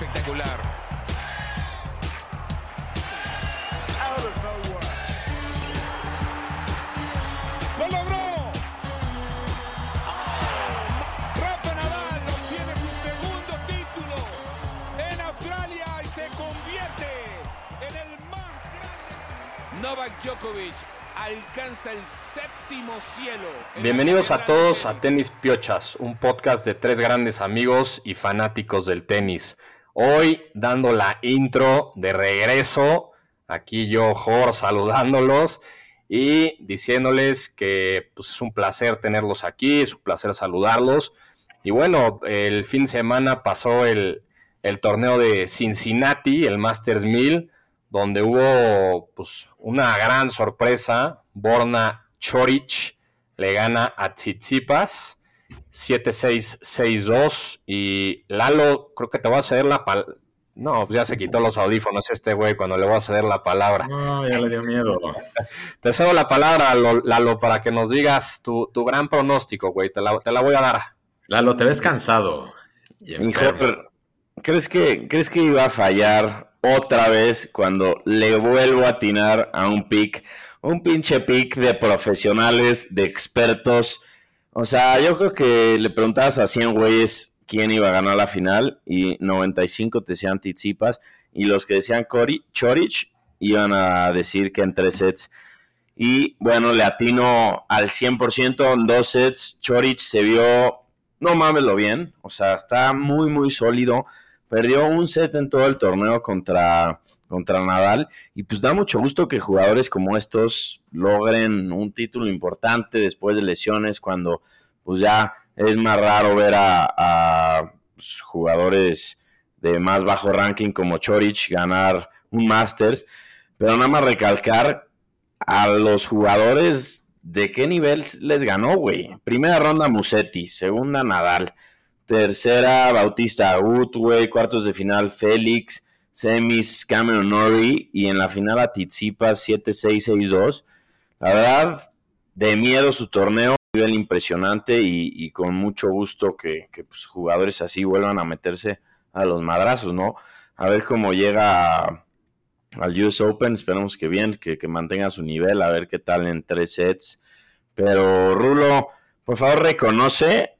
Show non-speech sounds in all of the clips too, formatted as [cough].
Espectacular. ¡Lo logró! Rafa Nadal obtiene su segundo título en Australia y se convierte en el más grande. Novak Djokovic alcanza el séptimo cielo. Bienvenidos a todos a Tenis Piochas, un podcast de tres grandes amigos y fanáticos del tenis. Hoy dando la intro de regreso, aquí yo, Jor, saludándolos y diciéndoles que pues, es un placer tenerlos aquí, es un placer saludarlos. Y bueno, el fin de semana pasó el, el torneo de Cincinnati, el Masters 1000, donde hubo pues, una gran sorpresa. Borna Choric le gana a Tsitsipas 7-6-6-2 y Lalo, creo que te voy a ceder la palabra. No, pues ya se quitó los audífonos este güey cuando le voy a ceder la palabra. No, ya le dio miedo. [laughs] Te cedo la palabra, Lalo, para que nos digas tu, tu gran pronóstico, güey. Te la, te la voy a dar. Lalo, te ves cansado. Hijo, ¿crees que, ¿crees que iba a fallar otra vez cuando le vuelvo a atinar a un pick? Un pinche pick de profesionales, de expertos. O sea, yo creo que le preguntabas a 100 güeyes quién iba a ganar la final y 95 te decían Tizipas y los que decían Cori, Chorich iban a decir que en tres sets. Y bueno, le atino al 100% en dos sets. Chorich se vio, no mames lo bien, o sea, está muy, muy sólido. Perdió un set en todo el torneo contra, contra Nadal. Y pues da mucho gusto que jugadores como estos logren un título importante después de lesiones, cuando pues ya es más raro ver a, pues, jugadores de más bajo ranking como Chorich ganar un Masters. Pero nada más recalcar a los jugadores de qué nivel les ganó, güey. Primera ronda Musetti, segunda Nadal, tercera Bautista Agut, güey, cuartos de final Félix, semis Cameron Norrie y en la final a Tizipas 7-6-6-2. La verdad, de miedo su torneo, nivel impresionante y, con mucho gusto que, que pues, jugadores así vuelvan a meterse a los madrazos, ¿no? A ver cómo llega al US Open, esperemos que bien, que, que, mantenga su nivel, a ver qué tal en tres sets. Pero Rulo, por favor reconoce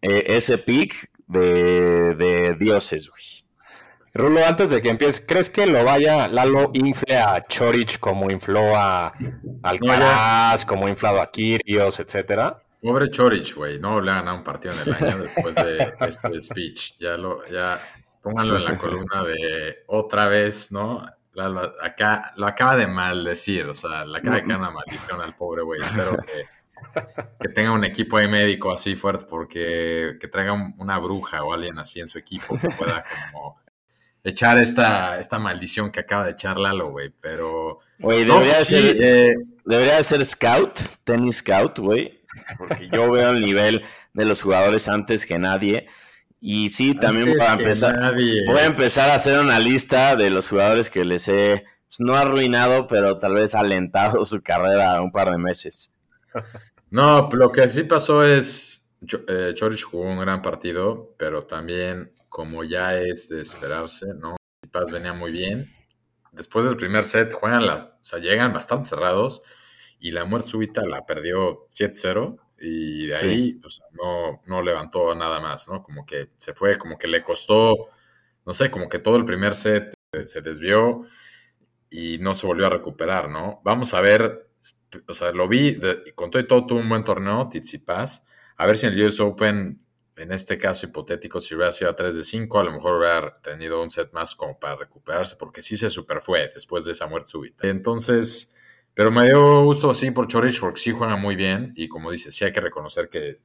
eh, ese pick de, de dioses, güey. Rulo, antes de que empieces, ¿crees que lo vaya Lalo infle a Chorich como infló a Alcaraz, como inflado a Kirios, etcétera? Pobre Chorich, güey. No le ha ganado un partido en el año después de este speech. Ya lo, ya pónganlo en la columna de otra vez, ¿no? Lalo, acá lo acaba de maldecir, o sea, le acaba de caer una maldición al pobre güey. Espero que, que tenga un equipo ahí médico así fuerte, porque que traiga un- una bruja o alguien así en su equipo que pueda como echar esta, esta maldición que acaba de echar Lalo, güey. Pero Güey, No, debería, de ser, eh. debería de ser scout, tenis scout, güey. Porque yo veo el nivel de los jugadores antes que nadie. Y sí, también antes para empezar, nadie- voy a empezar a hacer una lista de los jugadores que les he, pues, no arruinado, pero tal vez alentado su carrera un par de meses. No, lo que sí pasó es, Cho- eh, Chorich jugó un gran partido, pero también, como ya es de esperarse, ¿no? Paz venía muy bien. Después del primer set, juegan las, o sea, llegan bastante cerrados y la muerte súbita la perdió 7-0 y de ahí pues, no, no levantó nada más, ¿no? Como que se fue, como que le costó, no sé, como que todo el primer set eh, se desvió y no se volvió a recuperar, ¿no? Vamos a ver, o sea, lo vi, de- con todo y todo tuvo un buen torneo, Tsitsipas, a ver si en el US Open, en este caso hipotético, si hubiera sido a 3 de 5, a lo mejor hubiera tenido un set más como para recuperarse, porque sí se super fue después de esa muerte súbita. Entonces, pero me dio gusto sí por Chorich, porque sí juega muy bien, y como dice, sí hay que reconocer que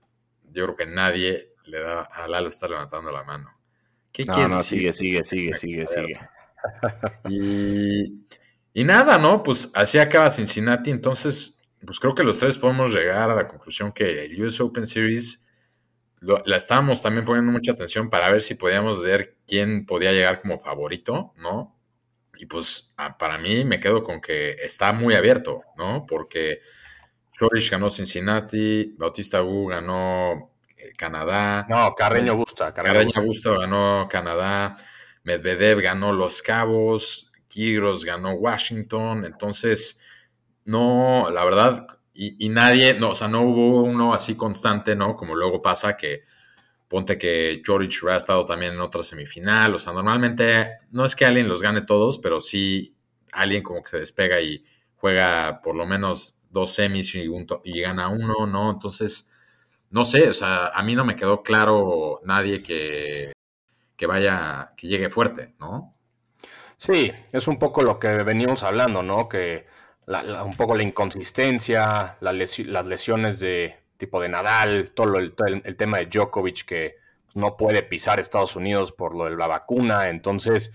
yo creo que nadie le da a Lalo está levantando la mano. ¿Qué No, quieres no, decir? sigue, sigue, sigue, sigue, sigue. Y, y nada, ¿no? Pues así acaba Cincinnati. Entonces, pues creo que los tres podemos llegar a la conclusión que el US Open Series lo- la estábamos también poniendo mucha atención para ver si podíamos ver quién podía llegar como favorito, ¿no? Y pues a- para mí me quedo con que está muy abierto, ¿no? Porque Chorich ganó Cincinnati, Bautista Wu ganó Canadá. No, Carreño Busta. Carreño, Busta ganó Canadá. Medvedev ganó Los Cabos. Kyrgios ganó Washington. Entonces, no, la verdad, y, nadie, no, o sea, no hubo uno así constante, ¿no? Como luego pasa que ponte que George ha estado también en otra semifinal, o sea, normalmente no es que alguien los gane todos, pero sí alguien como que se despega y juega por lo menos dos semis y, gana uno, ¿no? Entonces, no sé, o sea, a mí no me quedó claro nadie que, que vaya, que llegue fuerte, ¿no? Sí, es un poco lo que veníamos hablando, ¿no? Que un poco la inconsistencia, las lesiones de tipo de Nadal, todo, el, tema de Djokovic que no puede pisar Estados Unidos por lo de la vacuna, entonces,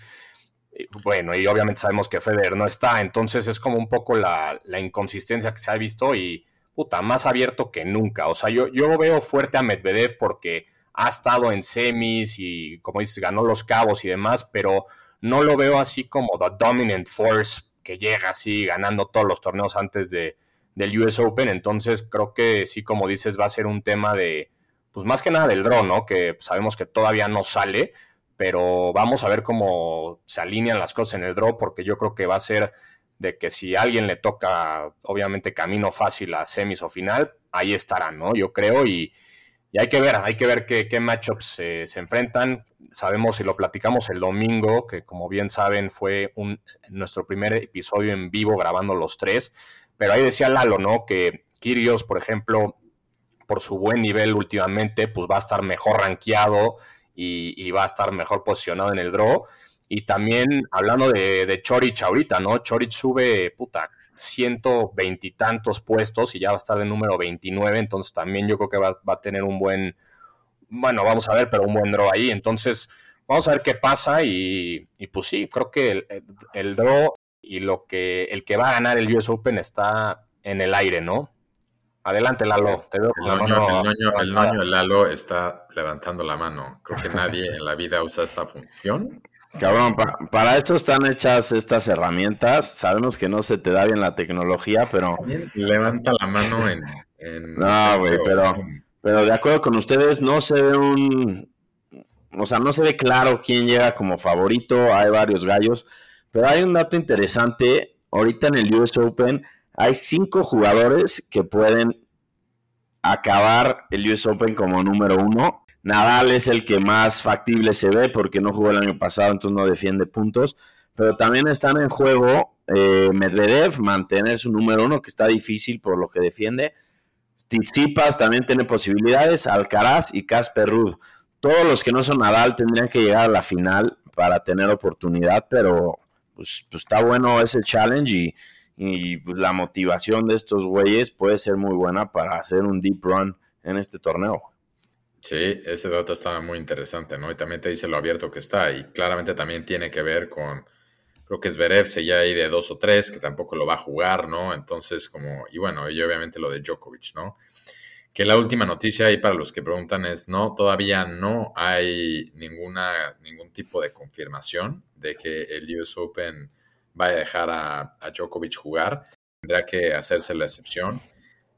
bueno, y obviamente sabemos que Federer no está, entonces es como un poco la, inconsistencia que se ha visto y, puta, más abierto que nunca, o sea, yo, yo veo fuerte a Medvedev porque ha estado en semis y, como dices, ganó los cabos y demás, pero no lo veo así como the dominant force que llega así ganando todos los torneos antes de, del US Open. Entonces creo que sí, como dices, va a ser un tema de, pues más que nada del draw, ¿no? Que sabemos que todavía no sale, pero vamos a ver cómo se alinean las cosas en el draw, porque yo creo que va a ser de que si alguien le toca, obviamente, camino fácil a semis o final, ahí estarán, ¿no? Yo creo, y, y hay que ver, hay que ver qué, matchups se enfrentan. Sabemos y lo platicamos el domingo, que como bien saben fue un, nuestro primer episodio en vivo grabando los tres. Pero ahí decía Lalo, ¿no? Que Kirios, por ejemplo, por su buen nivel últimamente, pues va a estar mejor rankeado y, va a estar mejor posicionado en el draw. Y también hablando de, de Chorich ahorita, ¿no? Chorich sube, puta, ciento veintitantos puestos y ya va a estar de número 29, entonces también yo creo que va, a tener un buen, bueno, vamos a ver, pero un buen draw ahí, entonces vamos a ver qué pasa y, pues sí, creo que el, draw y lo que el que va a ganar el US Open está en el aire, ¿no? Adelante, Lalo. Te veo el, el Lalo está levantando la mano. Creo que nadie en la vida usa esta función. Cabrón, para eso están hechas estas herramientas. Sabemos que no se te da bien la tecnología, pero. Levanta la mano en. no, güey, pero, pero de acuerdo con ustedes, no se ve un. O sea, no se ve claro quién llega como favorito. Hay varios gallos. Pero hay un dato interesante. Ahorita en el US Open hay cinco jugadores que pueden acabar el US Open como número uno Nadal es el que más factible se ve porque no jugó el año pasado, entonces no defiende puntos. Pero también están en juego eh, Medvedev, mantener su número uno, que está difícil por lo que defiende. Tsitsipas también tiene posibilidades, Alcaraz y Casper Ruud. Todos los que no son Nadal tendrían que llegar a la final para tener oportunidad, pero pues, pues está bueno ese challenge y, y pues, la motivación de estos güeyes puede ser muy buena para hacer un deep run en este torneo. Sí, ese dato está muy interesante, ¿no? Y también te dice lo abierto que está y claramente también tiene que ver con, creo que es Zverev ya hay de dos o tres, que tampoco lo va a jugar, ¿no? Entonces, como, y bueno, y obviamente lo de Djokovic, ¿no? Que la última noticia ahí para los que preguntan es, no, todavía no hay ninguna, ningún tipo de confirmación de que el US Open vaya a dejar a, a Djokovic jugar. Tendrá que hacerse la excepción.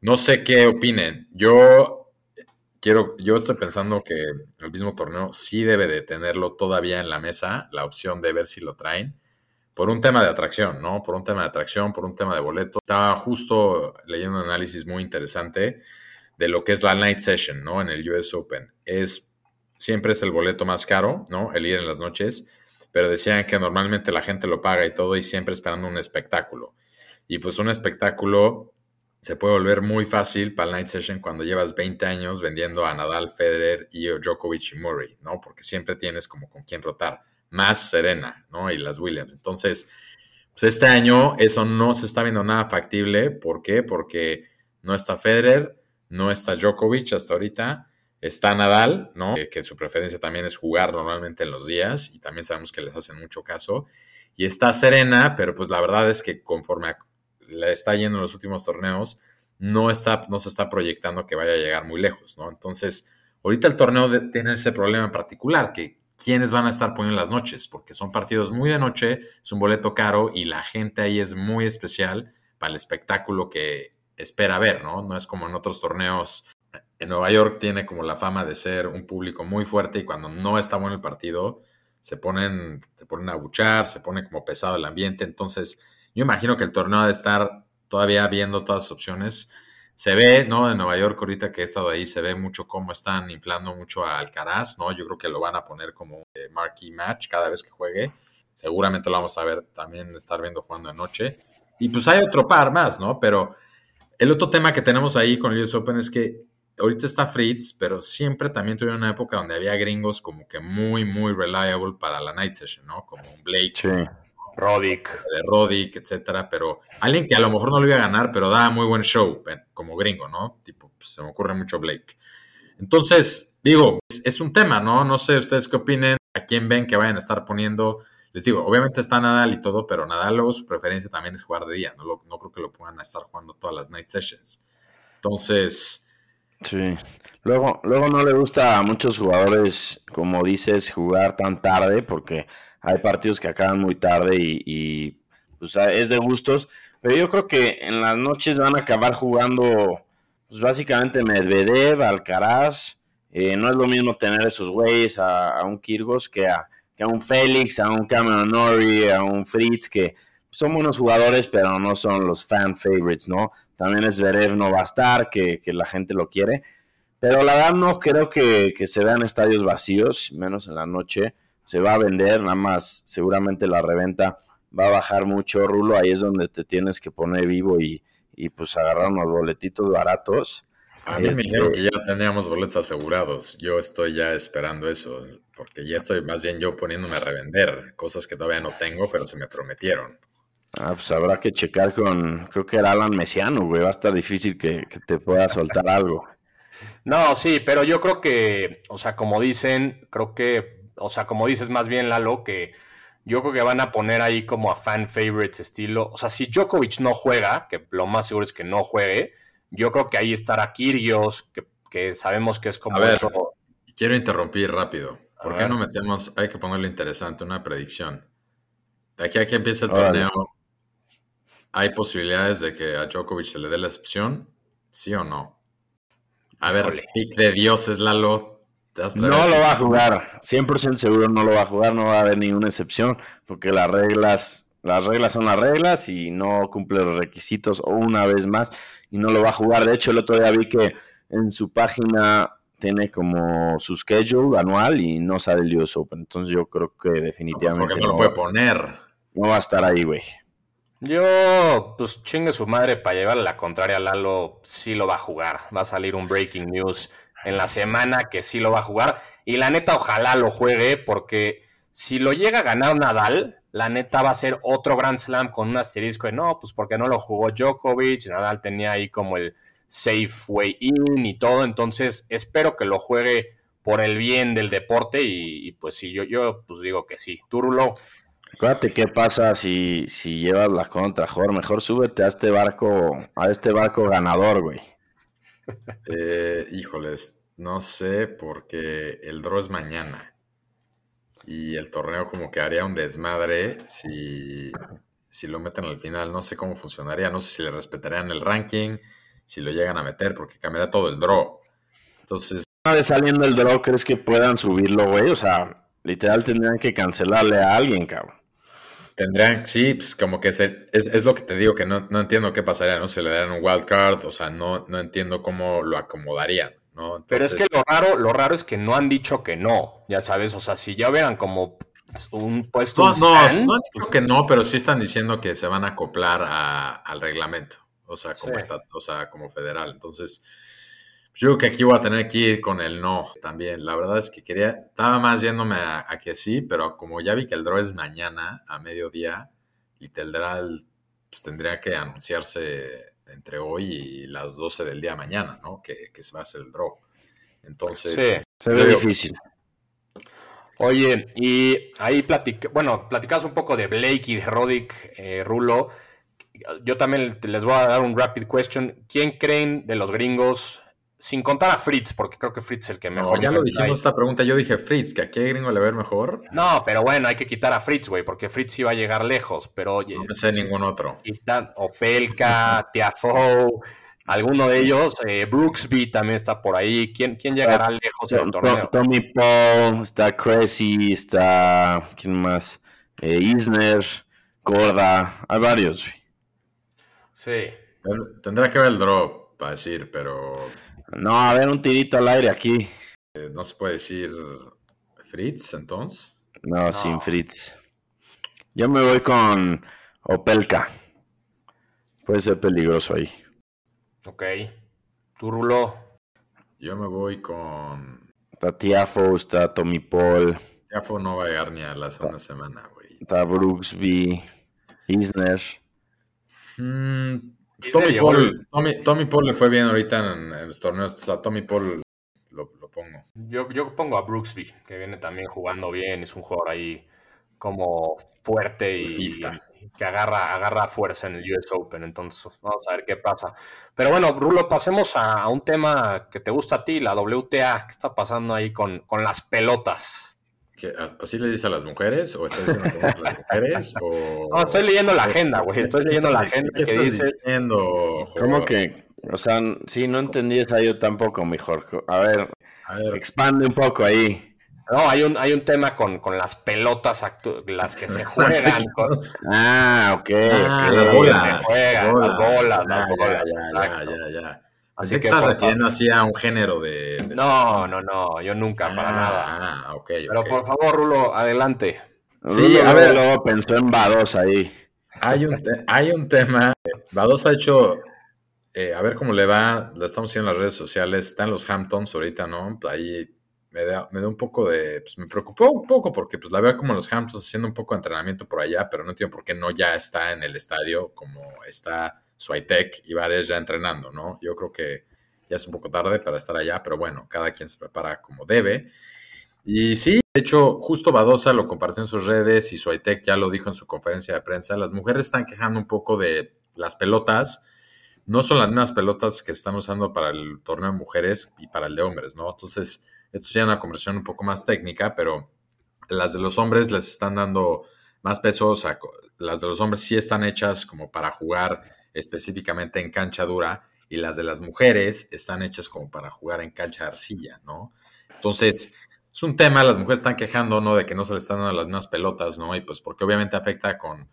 No sé qué opinen. Yo quiero, yo estoy pensando que el mismo torneo sí debe de tenerlo todavía en la mesa, la opción de ver si lo traen, por un tema de atracción, ¿no? Por un tema de atracción, por un tema de boleto. Estaba justo leyendo un análisis muy interesante de lo que es la night session, ¿no? En el US Open. Es, siempre es el boleto más caro, ¿no? El ir en las noches, pero decían que normalmente la gente lo paga y todo y siempre esperando un espectáculo. Y pues un espectáculo se puede volver muy fácil para el night session cuando llevas 20 años vendiendo a Nadal, Federer y Djokovic y Murray, ¿no? Porque siempre tienes como con quién rotar, más Serena, ¿no? Y las Williams. Entonces, pues este año eso no se está viendo nada factible. ¿Por qué? Porque no está Federer, no está Djokovic hasta ahorita, está Nadal, ¿no? Que, su preferencia también es jugar normalmente en los días y también sabemos que les hacen mucho caso. Y está Serena, pero pues la verdad es que conforme a le está yendo en los últimos torneos, no, está, no se está proyectando que vaya a llegar muy lejos, ¿no? Entonces, ahorita el torneo tiene ese problema en particular, que quiénes van a estar poniendo las noches, porque son partidos muy de noche, es un boleto caro y la gente ahí es muy especial para el espectáculo que espera ver, ¿no? No es como en otros torneos en Nueva York tiene como la fama de ser un público muy fuerte y cuando no está bueno el partido, se ponen, se ponen a buchar, se pone como pesado el ambiente. Entonces, yo imagino que el torneo ha de estar todavía viendo todas las opciones. Se ve, ¿no? En Nueva York, ahorita que he estado ahí, se ve mucho cómo están inflando mucho a Alcaraz, ¿no? Yo creo que lo van a poner como marquee match cada vez que juegue. Seguramente lo vamos a ver también estar viendo jugando de noche. Y pues hay otro par más, ¿no? Pero el otro tema que tenemos ahí con el US Open es que ahorita está Fritz, pero siempre también tuvieron una época donde había gringos como que muy, muy reliable para la night session, ¿no? Como un Blake, sí. Rodic. De Rodic, etcétera. Pero alguien que a lo mejor no lo iba a ganar, pero da muy buen show como gringo, ¿no? Tipo, pues, se me ocurre mucho Blake. Entonces, digo, es, un tema, ¿no? No sé ustedes qué opinen, a quién ven que vayan a estar poniendo. Les digo, obviamente está Nadal y todo, pero Nadal luego su preferencia también es jugar de día. No, no creo que lo a estar jugando todas las night sessions. Entonces, Sí. Luego, luego no le gusta a muchos jugadores, como dices, jugar tan tarde, porque hay partidos que acaban muy tarde y, pues, es de gustos. Pero yo creo que en las noches van a acabar jugando, pues básicamente Medvedev, Alcaraz. Eh, no es lo mismo tener esos güeyes a, un Kirgos que a, que a un Félix, a un Cameron Norrie, a un Fritz, que son buenos jugadores, pero no son los fan favorites, ¿no? También Zverev no va a estar, que, la gente lo quiere. Pero la verdad no creo que, se vean estadios vacíos, menos en la noche. Se va a vender, nada más seguramente la reventa va a bajar mucho, Rulo. Ahí es donde te tienes que poner vivo y, pues agarrar unos boletitos baratos. A mí me dijeron que ya teníamos boletos asegurados. Yo estoy ya esperando eso, porque ya estoy más bien yo poniéndome a revender cosas que todavía no tengo, pero se me prometieron. Ah, pues habrá que checar con, creo que era Alan Mesiano, güey, va a estar difícil que, te pueda soltar algo. No, sí, pero yo creo que, o sea, como dicen, creo que, o sea, como dices más bien, Lalo, que yo creo que van a poner ahí como a fan favorites estilo, o sea, si Djokovic no juega, que lo más seguro es que no juegue, yo creo que ahí estará Kyrgios, que, que sabemos que es como eso. Quiero interrumpir rápido. ¿Por qué no metemos, hay que ponerle interesante, una predicción? De aquí a que empiece el torneo, ¿Hay posibilidades de que a Djokovic se le dé la excepción? ¿Sí o no? A ver, pick de Dios es Lalo. No lo va a jugar. 100% seguro no lo va a jugar. No va a haber ninguna excepción. Porque las reglas, las reglas son las reglas y no cumple los requisitos una vez más. Y no lo va a jugar. De hecho, el otro día vi que en su página tiene como su schedule anual y no sale el US Open. Entonces yo creo que definitivamente. ¿Por no, lo puede poner? No va a estar ahí, güey. Yo, pues chingue su madre para llevarle la contraria a Lalo, sí lo va a jugar. Va a salir un breaking news en la semana que sí lo va a jugar. Y la neta, ojalá lo juegue, porque si lo llega a ganar Nadal, la neta va a ser otro Grand Slam con un asterisco de no, pues porque no lo jugó Djokovic. Nadal tenía ahí como el safe way in y todo. Entonces, espero que lo juegue por el bien del deporte. Y, pues sí, yo, yo pues digo que sí. Túrulo. Acuérdate qué pasa si, si llevas la contra, Jorge. Mejor súbete a este barco, a este barco ganador, güey. [laughs] Eh, híjoles, no sé, porque el draw es mañana. Y el torneo como que haría un desmadre si, si lo meten al final. No sé cómo funcionaría, no sé si le respetarían el ranking, si lo llegan a meter, porque cambiaría todo el draw. Entonces... Una vez saliendo el draw, ¿crees que puedan subirlo, güey? O sea, literal tendrían que cancelarle a alguien, cabrón. Tendrían, sí, pues como que se, es, lo que te digo, que no, entiendo qué pasaría, ¿no? Se le darían un wild card, o sea, no, no entiendo cómo lo acomodarían, ¿no? Pero es que lo raro, lo raro es que no han dicho que no, ya sabes, o sea, si ya hubieran como un puesto. No, no, no han dicho pues que no, pero sí están diciendo que se van a acoplar al reglamento, o sea, como está, o sea, como federal. Entonces, yo creo que aquí voy a tener que ir con el no también. La verdad es que quería, estaba más yéndome a, que sí, pero como ya vi que el draw es mañana a mediodía, y tendrá pues tendría que anunciarse entre hoy y las 12 del día mañana, ¿no? Que, se va a hacer el draw. Entonces, sí, se ve difícil. Oye, y ahí platica, bueno, platicas un poco de Blake y de Rodick, eh, Rulo. Yo también les voy a dar un rapid question. ¿Quién creen de los gringos sin contar a Fritz, porque creo que Fritz es el que mejor. No, ya lo dijimos esta pregunta. Yo dije Fritz, que a qué gringo le ver mejor. No, pero bueno, hay que quitar a Fritz, güey, porque Fritz iba a llegar lejos. Pero oye. No me sé ningún otro. Opelka, [laughs] Tiafoe, alguno de ellos. Eh, Brooksby también está por ahí. ¿Quién, quién llegará lejos en el torneo? Tommy Paul, está Cressy, está. ¿Quién más? Eh, Isner, Gorda, hay varios. Sí. Tendrá que ver el drop para decir, pero. No, a ver, un tirito al aire aquí. Eh, no se puede decir Fritz, entonces. No, sin Fritz. Yo me voy con Opelka. Puede ser peligroso ahí. Ok. ¿Tú, Rulo? Yo me voy con. Está Tiafo, está Tommy Paul. Tiafo no va a llegar ni a la segunda semana, güey. Está Brooksby, Isner. Mm, Tommy, Paul, Tommy, Paul, le fue bien ahorita en, los torneos. O sea, Tommy Paul lo, pongo. Yo, yo pongo a Brooksby, que viene también jugando bien. Es un jugador ahí como fuerte y, que agarra, agarra fuerza en el US Open. Entonces, vamos a ver qué pasa. Pero bueno, Rulo, pasemos a, un tema que te gusta a ti, la WTA. ¿Qué está pasando ahí con, con las pelotas? ¿Así le dices a las mujeres? ¿O estás diciendo a las [laughs] mujeres? No, estoy leyendo la agenda, güey. Estoy leyendo la agenda ¿Qué que dice. Diciendo, ¿Cómo que? O sea, sí, no entendí esa yo tampoco, mejor. A ver, a ver, expande un poco ahí. No, hay un, hay un tema con, con las pelotas, las que se [laughs] juegan. Ah, ok. Ah, las bolas. las bolas, las bolas. Ya, ya, ya, Así que estás refiriendo así a un género de. no, no, no, yo nunca, para nada. Ah, ok. Pero por favor, Rulo, adelante. Sí, a ver. Luego pensó en Vados ahí. Hay un, hay un tema. Vados ha hecho. Eh, a ver cómo le va. Lo estamos viendo en las redes sociales. Están los Hamptons ahorita, ¿no? Ahí me da, me da un poco de, pues me preocupó un poco porque pues la veo como los Hamptons haciendo un poco de entrenamiento por allá, pero no entiendo por qué no ya está en el estadio como está Swiatek y varios ya entrenando, ¿no? Yo creo que ya es un poco tarde para estar allá, pero bueno, cada quien se prepara como debe. Y sí, de hecho, justo Badosa lo compartió en sus redes y Swiatek ya lo dijo en su conferencia de prensa, las mujeres están quejando un poco de las pelotas, no son las mismas pelotas que están usando para el torneo de mujeres y para el de hombres, ¿no? Entonces, esto sería una conversión un poco más técnica, pero las de los hombres les están dando más peso. O sea, las de los hombres sí están hechas como para jugar específicamente en cancha dura y las de las mujeres están hechas como para jugar en cancha de arcilla, ¿no? Entonces, es un tema, las mujeres están quejando, ¿no? De que no se les están dando las mismas pelotas, ¿no? Y pues porque obviamente afecta con,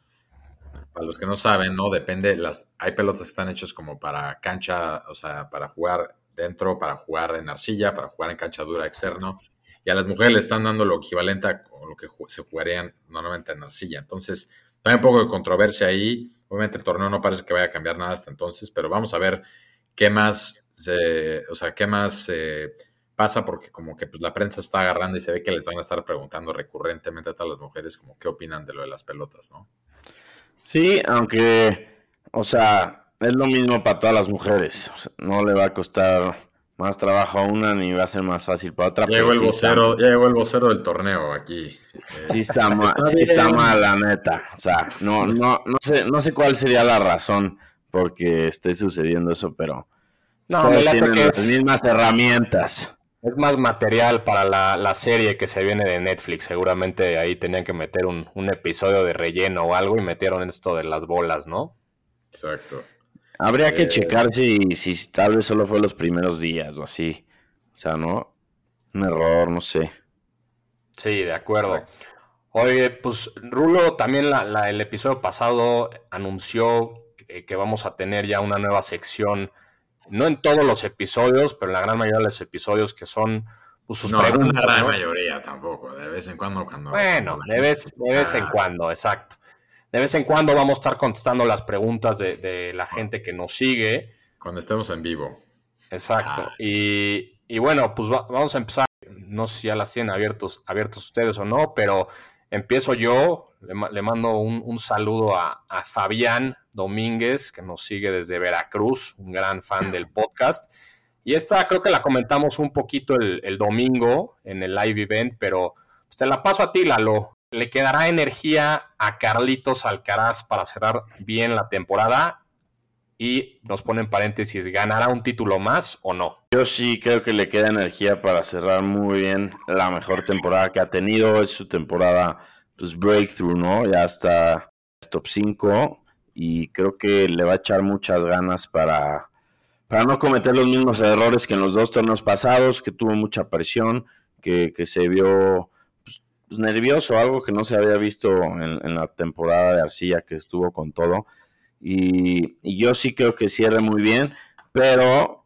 para los que no saben, ¿no? Depende, las, hay pelotas que están hechas como para cancha, o sea, para jugar dentro para jugar en arcilla, para jugar en cancha dura externo, y a las mujeres le están dando lo equivalente a lo que se jugarían normalmente en arcilla. Entonces, hay un poco de controversia ahí. Obviamente el torneo no parece que vaya a cambiar nada hasta entonces, pero vamos a ver qué más, o sea, qué más pasa, porque como que pues, la prensa está agarrando y se ve que les van a estar preguntando recurrentemente a todas las mujeres como qué opinan de lo de las pelotas, ¿no? Sí, aunque, o sea, es lo mismo para todas las mujeres. no le va a costar más trabajo a una ni va a ser más fácil para otra. Llegó, el, vocero, llegó el vocero del torneo aquí. Sí, [laughs] está, mal, sí está mal, la neta. O sea, no, no, no, sé, no sé cuál sería la razón por qué esté sucediendo eso, pero no, todos tienen las mismas herramientas. Es más material para la, la, serie que se viene de Netflix. Seguramente ahí tenían que meter un, un episodio de relleno o algo y metieron esto de las bolas, ¿no? Exacto. Habría que eh, checar si, si tal vez solo fue los primeros días o así. O sea, ¿no? Un error, no sé. Sí, de acuerdo. Oye, pues Rulo también la, el episodio pasado anunció que vamos a tener ya una nueva sección, no en todos los episodios, pero en la gran mayoría de los episodios que son pues, sus preguntas. No, la gran mayoría tampoco, de vez en cuando. cuando bueno, de vez, de vez en cuando, exacto. De vez en cuando vamos a estar contestando las preguntas de, la gente que nos sigue. Cuando estemos en vivo. Exacto. Ah. Y, bueno, pues vamos a empezar. No sé si ya las tienen abiertos, abiertos ustedes o no, pero empiezo yo. Le, mando un, saludo a, Fabián Domínguez, que nos sigue desde Veracruz, un gran fan del podcast. Y esta creo que la comentamos un poquito el, el domingo en el live event, pero pues, te la paso a ti, Lalo le quedará energía a Carlitos Alcaraz para cerrar bien la temporada y nos pone en paréntesis, ¿ganará un título más o no? Yo sí creo que le queda energía para cerrar muy bien la mejor temporada que ha tenido. Es su temporada, pues, breakthrough, ¿no? Ya está top 5 y creo que le va a echar muchas ganas para, para no cometer los mismos errores que en los dos torneos pasados, que tuvo mucha presión, que, se vio pues, nervioso, algo que no se había visto en, la temporada de Arcilla, que estuvo con todo. Y, y yo sí creo que cierre muy bien, pero,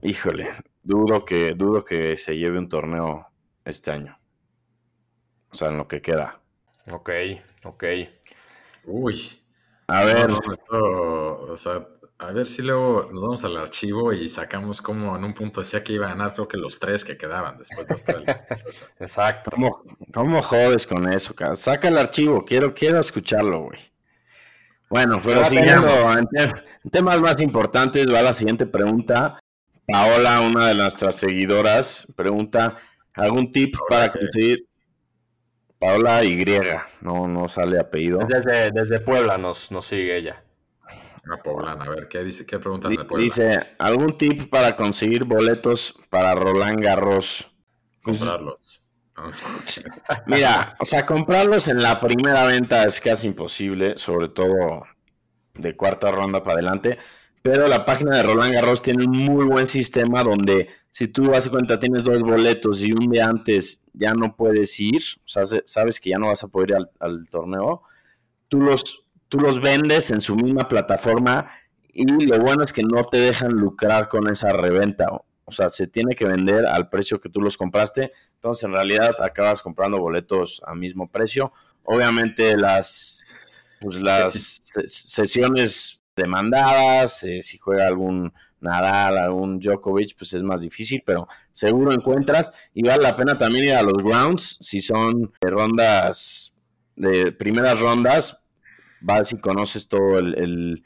híjole, dudo que, dudo que se lleve un torneo este año. O sea, en lo que queda. Ok, ok. Uy. A ver. o sea, a ver si luego nos vamos al archivo y sacamos como en un punto decía que iba a ganar, creo que los tres que quedaban después de Australia. [laughs] Exacto. ¿Cómo, ¿Cómo, jodes con eso? Saca el archivo, quiero, quiero escucharlo, güey. Bueno, pero siguiendo en, en, temas más importantes, va la siguiente pregunta. Paola, una de nuestras seguidoras, pregunta: ¿algún tip para conseguir Paola Y, no, no sale apellido. Desde, desde Puebla nos, nos sigue ella. Una poblana, a ver, ¿qué dice? ¿Qué preguntan de Puebla? Dice, ¿algún tip para conseguir boletos para Roland Garros? Comprarlos. [laughs] Mira, o sea, comprarlos en la primera venta es casi imposible, sobre todo de cuarta ronda para adelante. Pero la página de Roland Garros tiene un muy buen sistema donde si tú vas a cuenta tienes dos boletos y un día antes ya no puedes ir, o sea, sabes que ya no vas a poder ir al, torneo, tú los, tú los vendes en su misma plataforma y lo bueno es que no te dejan lucrar con esa reventa. O sea, se tiene que vender al precio que tú los compraste. Entonces, en realidad, acabas comprando boletos a mismo precio. Obviamente, las, pues, las sesiones demandadas, eh, si juega algún Nadal, algún Djokovic, pues es más difícil, pero seguro encuentras y vale la pena también ir a los grounds, si son de rondas, de primeras rondas, vas y conoces todo el,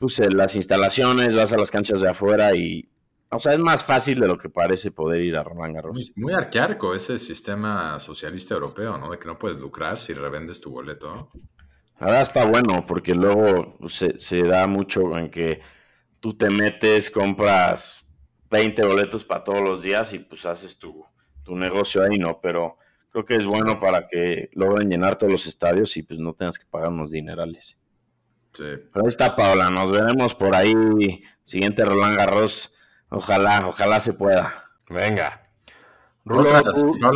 pues, las instalaciones, vas a las canchas de afuera y, o sea, es más fácil de lo que parece poder ir a Roland Garros. Muy, arquearco ese sistema socialista europeo, ¿no? De que no puedes lucrar si revendes tu boleto. Ahora está bueno porque luego se, da mucho en que tú te metes, compras 20 boletos para todos los días y pues haces tu, negocio ahí, ¿no? Pero creo que es bueno para que logren llenar todos los estadios y pues no tengas que pagar unos dinerales. Sí. Pero ahí está Paula, nos veremos por ahí. Siguiente Roland Garros. Ojalá, ojalá se pueda. Venga. Paula,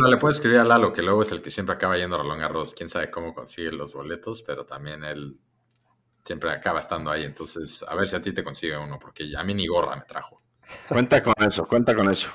le puedes escribir a Lalo, que luego es el que siempre acaba yendo a Roland Garros. Quién sabe cómo consigue los boletos, pero también él siempre acaba estando ahí. Entonces, a ver si a ti te consigue uno, porque a mí ni gorra me trajo. Cuenta con eso, cuenta con eso.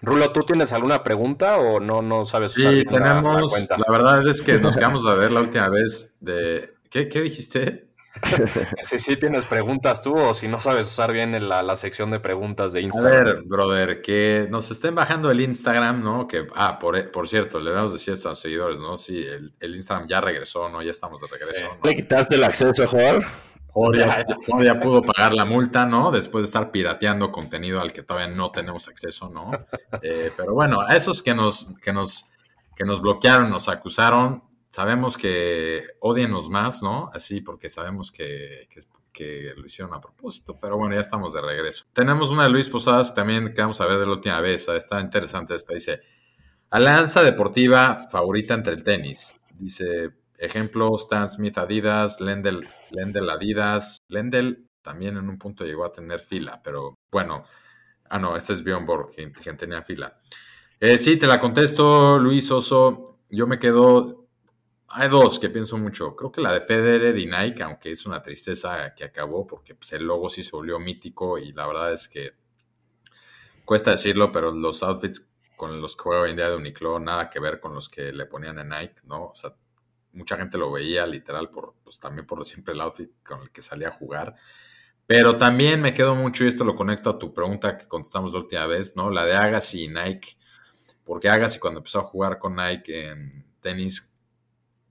Rulo, ¿tú tienes alguna pregunta o no, no sabes usar Sí, tenemos. La, verdad es que nos [laughs] quedamos a ver la última vez de. ¿Qué, qué dijiste? [laughs] si sí tienes preguntas tú o si no sabes usar bien la, sección de preguntas de Instagram. A ver, brother, que nos estén bajando el Instagram, ¿no? Que, ah, por, por cierto, le debemos decir esto a los seguidores, ¿no? Sí, el, Instagram ya regresó, ¿no? Ya estamos de regreso. ¿Le quitaste el acceso, Jorge? [laughs] Ya, pudo pagar la multa, ¿no? Después de estar pirateando contenido al que todavía no tenemos acceso, ¿no? Eh, pero bueno, a esos que nos, que nos, que nos bloquearon, nos acusaron, sabemos que odienos más, ¿no? Así porque sabemos que, que, lo hicieron a propósito, pero bueno, ya estamos de regreso. Tenemos una de Luis Posadas también que vamos a ver de la última vez, está interesante esta, dice, alianza deportiva favorita entre el tenis, dice, ejemplo, Stan Smith Adidas, Lendel, Lendel Adidas, Lendel también en un punto llegó a tener fila, pero bueno, ah no, este es Bjorn Borg, quien, tenía fila. Eh, sí, te la contesto, Luis Oso, yo me quedo hay dos que pienso mucho. Creo que la de Federer y Nike, aunque es una tristeza que acabó porque pues, el logo sí se volvió mítico y la verdad es que cuesta decirlo, pero los outfits con los que juega hoy en día de Uniqlo, nada que ver con los que le ponían en Nike, ¿no? O sea, mucha gente lo veía literal por, pues también por siempre el outfit con el que salía a jugar. Pero también me quedo mucho, y esto lo conecto a tu pregunta que contestamos la última vez, ¿no? La de Agassi y Nike. Porque Agassi cuando empezó a jugar con Nike en tenis,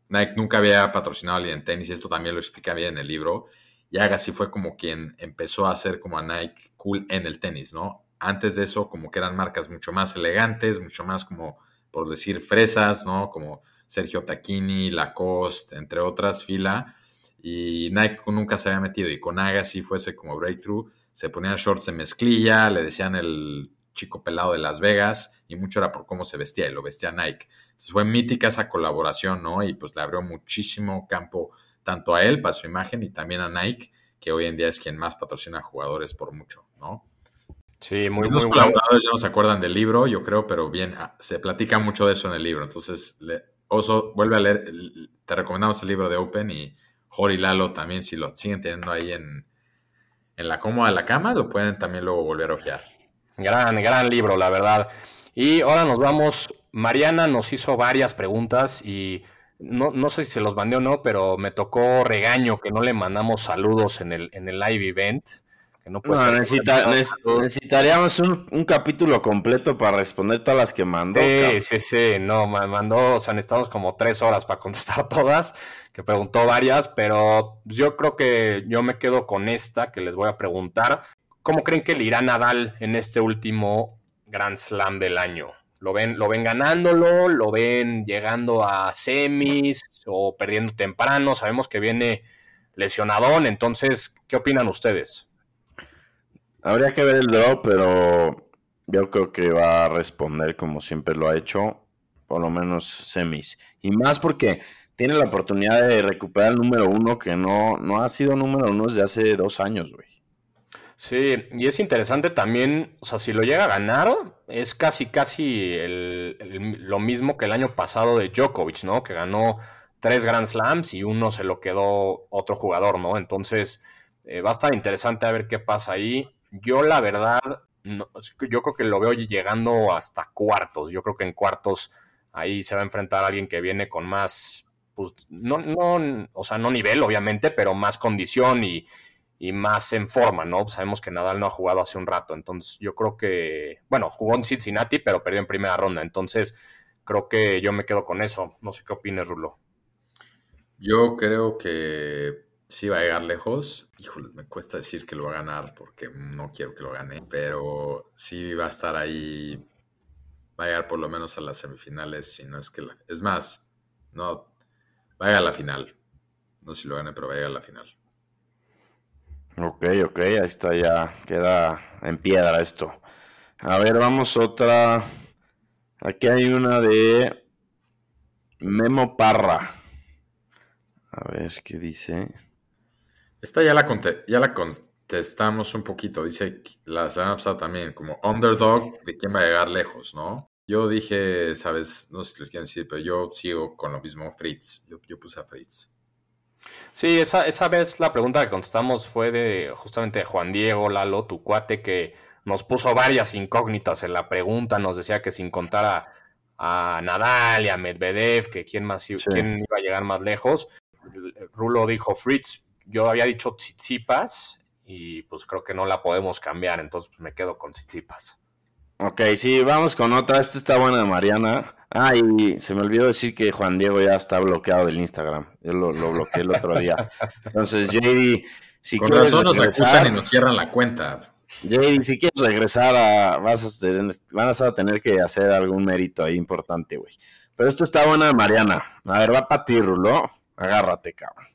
Nike nunca había patrocinado a en tenis y esto también lo explica bien en el libro. Y Agassi fue como quien empezó a hacer como a Nike cool en el tenis, ¿no? Antes de eso, como que eran marcas mucho más elegantes, mucho más como, por decir, fresas, ¿no? Como Sergio Tacchini, Lacoste, entre otras, fila. Y Nike nunca se había metido. Y con Agassi fuese como breakthrough. Se ponían shorts de mezclilla, le decían el chico pelado de Las Vegas y mucho era por cómo se vestía y lo vestía Nike. Entonces fue mítica esa colaboración, ¿no? Y pues le abrió muchísimo campo tanto a él para su imagen y también a Nike, que hoy en día es quien más patrocina jugadores por mucho, ¿no? Sí, muy, Los muy colaboradores ya no se acuerdan del libro, yo creo, pero bien, ah, se platica mucho de eso en el libro. Entonces, Oso, vuelve a leer, te recomendamos el libro de Open y Jorge y Lalo también, si lo siguen teniendo ahí en, en la cómoda la cama, lo pueden también luego volver a ojear. Gran, gran libro, la verdad. Y ahora nos vamos. Mariana nos hizo varias preguntas y no, no, sé si se los mandé o no, pero me tocó regaño que no le mandamos saludos en el, en el live event. Que no, necesitaríamos un, capítulo completo para responder todas las que mandó. Sí, sí, sí, no, me mandó, o sea, necesitamos como tres horas para contestar [laughs] todas, que preguntó varias, pero yo creo que yo me quedo con esta que les voy a preguntar. ¿Cómo creen que le irá Nadal en este último Grand Slam del año? ¿Lo ven, ¿Lo ven ganándolo? ¿Lo ven llegando a semis o perdiendo temprano? Sabemos que viene lesionadón, entonces, ¿qué opinan ustedes? Habría que ver el draw, pero yo creo que va a responder como siempre lo ha hecho, por lo menos semis. Y más porque tiene la oportunidad de recuperar el número uno que no, no ha sido número uno desde hace dos años, güey. Sí, y es interesante también, o sea, si lo llega a ganar, es casi, casi lo mismo que el año pasado de Djokovic, ¿no? Que ganó tres Grand Slams y uno se lo quedó otro jugador, ¿no? Entonces, eh, va a estar interesante a ver qué pasa ahí. Yo, la verdad, yo creo que lo veo llegando hasta cuartos. Yo creo que en cuartos ahí se va a enfrentar a alguien que viene con más, pues, no, no, o sea, no nivel, obviamente, pero más condición y y más en forma, ¿no? Sabemos que Nadal no ha jugado hace un rato, entonces yo creo que, bueno, jugó en Cincinnati, pero perdió en primera ronda, entonces creo que yo me quedo con eso. No sé qué opinas, Rulo. Yo creo que sí va a llegar lejos. Híjole, me cuesta decir que lo va a ganar porque no quiero que lo gane, pero sí va a estar ahí, va a llegar por lo menos a las semifinales, si no es que la... Es más, no, va a llegar a la final. No sé si lo gane, pero va a llegar a la final. Ok, ok, ahí está ya, queda en piedra esto. A ver, vamos otra. Aquí hay una de Memo Parra. A ver qué dice. Esta ya la, ya la contestamos un poquito. Dice la semana pasada también, como underdog, de quién va a llegar lejos, ¿no? Yo dije, sabes, no sé si lo quieren decir, pero yo sigo con lo mismo, Fritz. Yo, yo puse a Fritz. Sí, esa, esa vez la pregunta que contestamos fue de justamente Juan Diego Lalo, tu cuate, que nos puso varias incógnitas en la pregunta, nos decía que sin contar a, a Nadal y a Medvedev, que quién más quién iba a llegar más lejos. Rulo dijo Fritz, yo había dicho Tsitsipas y pues creo que no la podemos cambiar, entonces pues me quedo con Tsitsipas. Ok, sí, vamos con otra. Esta está buena, Mariana. Ah, y se me olvidó decir que Juan Diego ya está bloqueado del Instagram. Yo lo, bloqueé el otro día. Entonces, JD, si Con quieres razón nos acusan y nos cierran la cuenta. JD, si quieres regresar, a, vas a tener, vas a tener que hacer algún mérito ahí importante, güey. Pero esto está buena, Mariana. A ver, va para ti, Rulo. Agárrate, cabrón.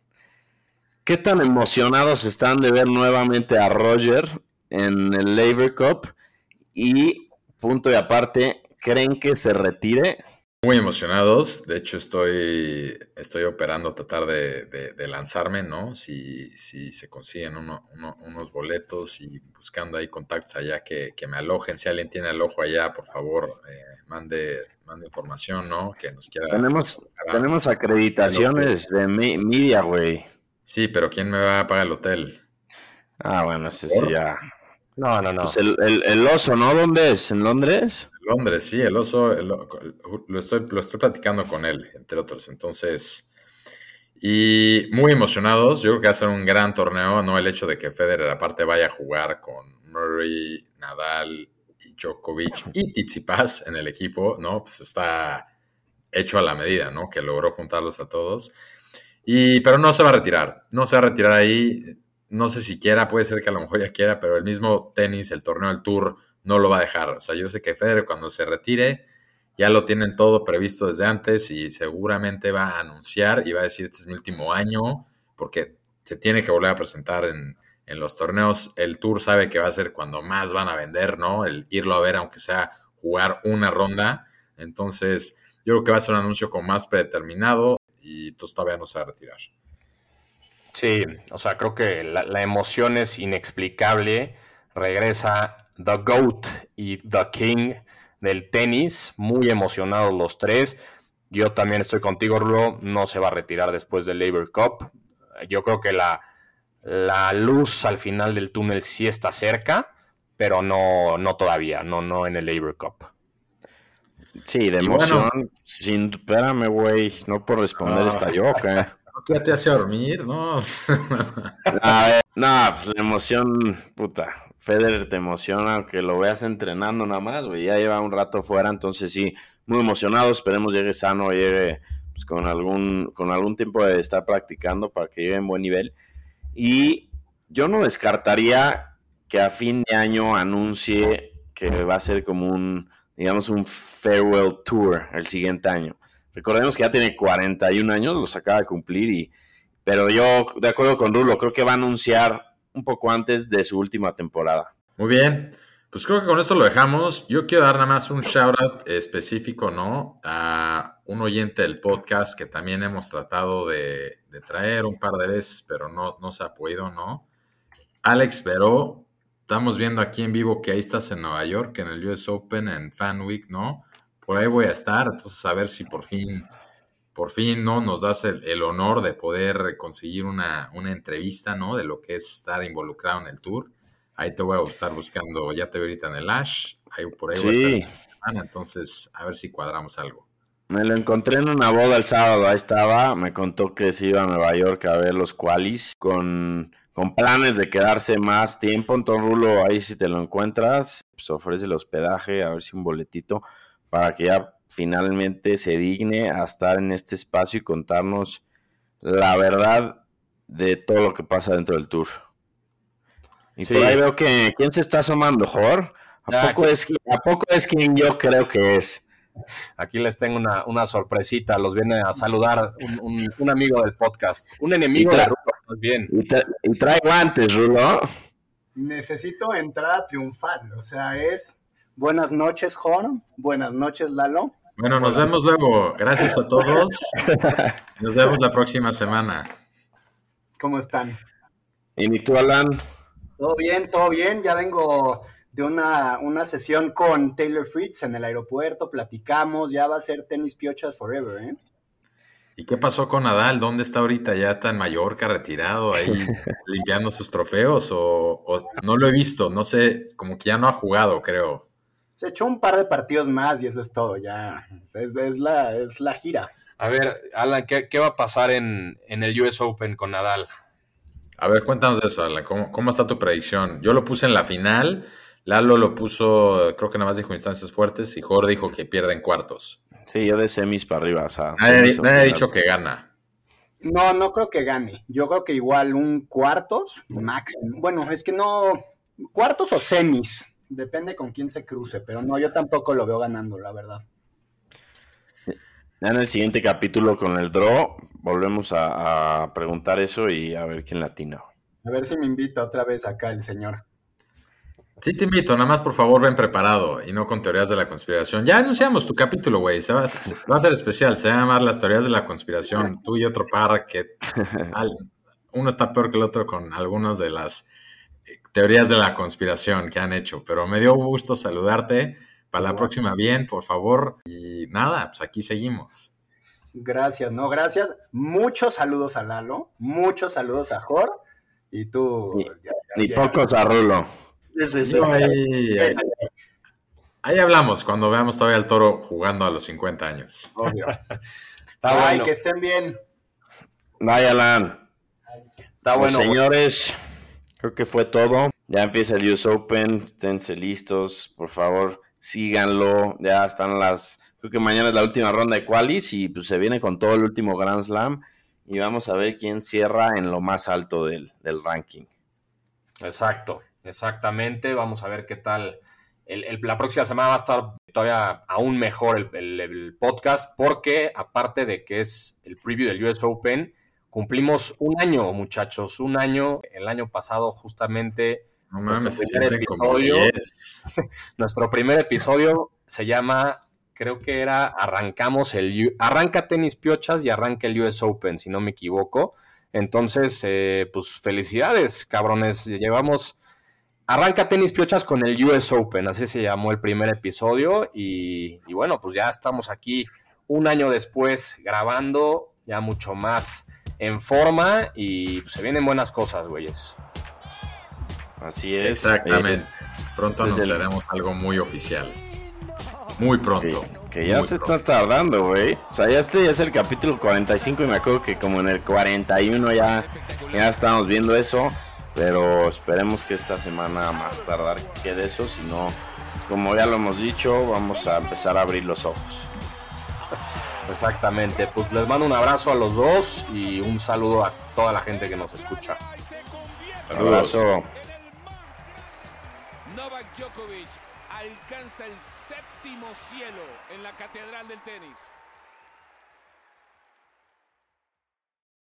¿Qué tan emocionados están de ver nuevamente a Roger en el Labor Cup? Y punto y aparte, ¿creen que se retire? Muy emocionados, de hecho estoy, estoy operando a tratar de, lanzarme, ¿no? Si, si se consiguen unos boletos y buscando ahí contactos allá que, me alojen, si alguien tiene el ojo allá, por favor, eh, mande, mande información, ¿no? Que nos quiera... Tenemos, tenemos acreditaciones de media, güey. Sí, pero ¿quién me va a pagar el hotel? Ah, bueno, ese sí ya... No, no, no. Pues el, oso, ¿no? ¿Dónde es? ¿En Londres? En Londres, sí, el oso, lo, estoy, lo estoy platicando con él, entre otros. Entonces, y muy emocionados. Yo creo que va a ser un gran torneo, no el hecho de que Federer aparte vaya a jugar con Murray, Nadal y Djokovic y Tsitsipas en el equipo, ¿no? Pues está hecho a la medida, ¿no? Que logró juntarlos a todos. Y, pero no se va a retirar, no se va a retirar ahí no sé si quiera, puede ser que a lo mejor ya quiera, pero el mismo tenis, el torneo del Tour, no lo va a dejar. O sea, yo sé que Federer cuando se retire ya lo tienen todo previsto desde antes y seguramente va a anunciar y va a decir este es mi último año porque se tiene que volver a presentar en, en los torneos. El Tour sabe que va a ser cuando más van a vender, ¿no? El irlo a ver aunque sea jugar una ronda. Entonces, yo creo que va a ser un anuncio con más predeterminado y todavía no se va a retirar. Sí, o sea, creo que la, la emoción es inexplicable. Regresa The GOAT y The King del tenis, muy emocionados los tres. Yo también estoy contigo, Rulo, no se va a retirar después del Labor Cup. Yo creo que la, la luz al final del túnel sí está cerca, pero no, no todavía, no, no en el Labor Cup. Sí, de emoción. sin, espérame, güey, no por responder esta yoca. [laughs] ¿Qué te hace dormir? No. [laughs] a ver, no, pues la emoción, puta. Federer te emociona, aunque lo veas entrenando nada más, güey. Ya lleva un rato fuera, entonces sí, muy emocionado. Esperemos llegue sano, llegue pues, con, algún, con algún tiempo de estar practicando para que llegue en buen nivel. Y yo no descartaría que a fin de año anuncie que va a ser como un, digamos, un farewell tour el siguiente año. Recordemos que ya tiene 41 años, los acaba de cumplir, y, pero yo, de acuerdo con Rulo, creo que va a anunciar un poco antes de su última temporada. Muy bien, pues creo que con esto lo dejamos. Yo quiero dar nada más un shout out específico, ¿no? A un oyente del podcast que también hemos tratado de, traer un par de veces, pero no, no se ha podido, ¿no? Alex Veró, estamos viendo aquí en vivo que ahí estás en Nueva York, en el US Open, en Fan Week, ¿no? Por ahí voy a estar, entonces a ver si por fin por fin, ¿no? Nos das el, honor de poder conseguir una, entrevista, ¿no? De lo que es estar involucrado en el tour. Ahí te voy a estar buscando, ya te veo ahorita en el Ash, ahí por ahí voy a estar entonces a ver si cuadramos algo. Me lo encontré en una boda el sábado, ahí estaba, me contó que se iba a Nueva York a ver los qualis con, con planes de quedarse más tiempo, entonces Rulo, ahí si te lo encuentras, pues ofrece el hospedaje, a ver si un boletito para que ya finalmente se digne a estar en este espacio y contarnos la verdad de todo lo que pasa dentro del tour. Y por ahí veo que ¿quién se está asomando, Jor? ¿A, poco es, ¿A poco es quien yo creo que es? Aquí les tengo una, sorpresita, los viene a saludar un, amigo del podcast, un enemigo de Rulo, bien. Y, trae guantes, Rulo. Necesito entrada triunfal, o sea, es buenas noches, Jor, buenas noches, Lalo, bueno, nos vemos luego. Gracias a todos. [laughs] Nos vemos la próxima semana. ¿Cómo están? ¿Y tú, Alan? Todo bien, todo bien. Ya vengo de una, una sesión con Taylor Fritz en el aeropuerto. Platicamos. Ya va a ser tenis piochas forever, ¿eh? ¿Y qué pasó con Nadal? ¿Dónde está ahorita? ¿Ya en Mallorca, retirado, ahí [laughs] limpiando sus trofeos? o no lo he visto? No sé, como que ya no ha jugado, creo se echó un par de partidos más y eso es todo, ya. Es, la, es la gira. A ver, Alan, ¿qué, va a pasar en, el US Open con Nadal? A ver, cuéntanos eso, Alan. ¿Cómo, está tu predicción? Yo lo puse en la final. Lalo lo puso, creo que nada más dijo instancias fuertes y Jorge dijo que pierde en cuartos. Sí, yo de semis para arriba. O sea, nadie, ha dicho que gana. No, no creo que gane. Yo creo que igual un cuartos máximo. Bueno, es que no. Cuartos o semis depende con quién se cruce, pero no, yo tampoco lo veo ganando, la verdad. En el siguiente capítulo con el draw volvemos a, preguntar eso y a ver quién latina. A ver si me invita otra vez acá el señor. Sí, te invito, nada más por favor ven preparado y no con teorías de la conspiración. Ya anunciamos tu capítulo, güey, va, va, a ser especial, se va a llamar las teorías de la conspiración, tú y otro par que [laughs] uno está peor que el otro con algunas de las teorías de la conspiración que han hecho, pero me dio gusto saludarte. Para la próxima, bien, por favor. Y nada, pues aquí seguimos. Gracias, no, gracias. Muchos saludos a Lalo, muchos saludos a Jor. Y tú. Ni, pocos a Rulo. Ahí, hablamos cuando veamos todavía al toro jugando a los 50 años. Obvio. Ay, que estén bien. Vaya, Alan. Está bueno. señores. Creo que fue todo. Ya empieza el US Open. Esténse listos. Por favor, síganlo. Ya están las. Creo que mañana es la última ronda de qualis y pues se viene con todo el último Grand Slam. Y vamos a ver quién cierra en lo más alto del, ranking. Exacto, exactamente. Vamos a ver qué tal. la próxima semana va a estar todavía aún mejor el, el podcast porque aparte de que es el preview del US Open, Cumplimos un año, muchachos, un año. El año pasado, justamente, nuestro, primer episodio, [laughs] nuestro primer episodio se llama, creo que era Arrancamos el. Arranca Tenis Piochas y arranca el US Open, si no me equivoco. Entonces, eh, pues felicidades, cabrones. Llevamos, arranca tenis piochas con el US Open, así se llamó el primer episodio. Y, y bueno, pues ya estamos aquí un año después grabando, ya mucho más en forma y pues, se vienen buenas cosas, güeyes. Así es. Exactamente. Pronto nos haremos algo muy oficial. Muy pronto. Que, ya se está tardando, güey. O sea, ya este ya es el capítulo 45 y me acuerdo que como en el 41 ya, ya estamos viendo eso. Pero esperemos que esta semana más tardar que de eso. Si no, como ya lo hemos dicho, vamos a empezar a abrir los ojos. [laughs] Exactamente. Pues les mando un abrazo a los dos y un saludo a toda la gente que nos escucha. Saludos. Novak Djokovic alcanza el séptimo cielo en la catedral del tenis.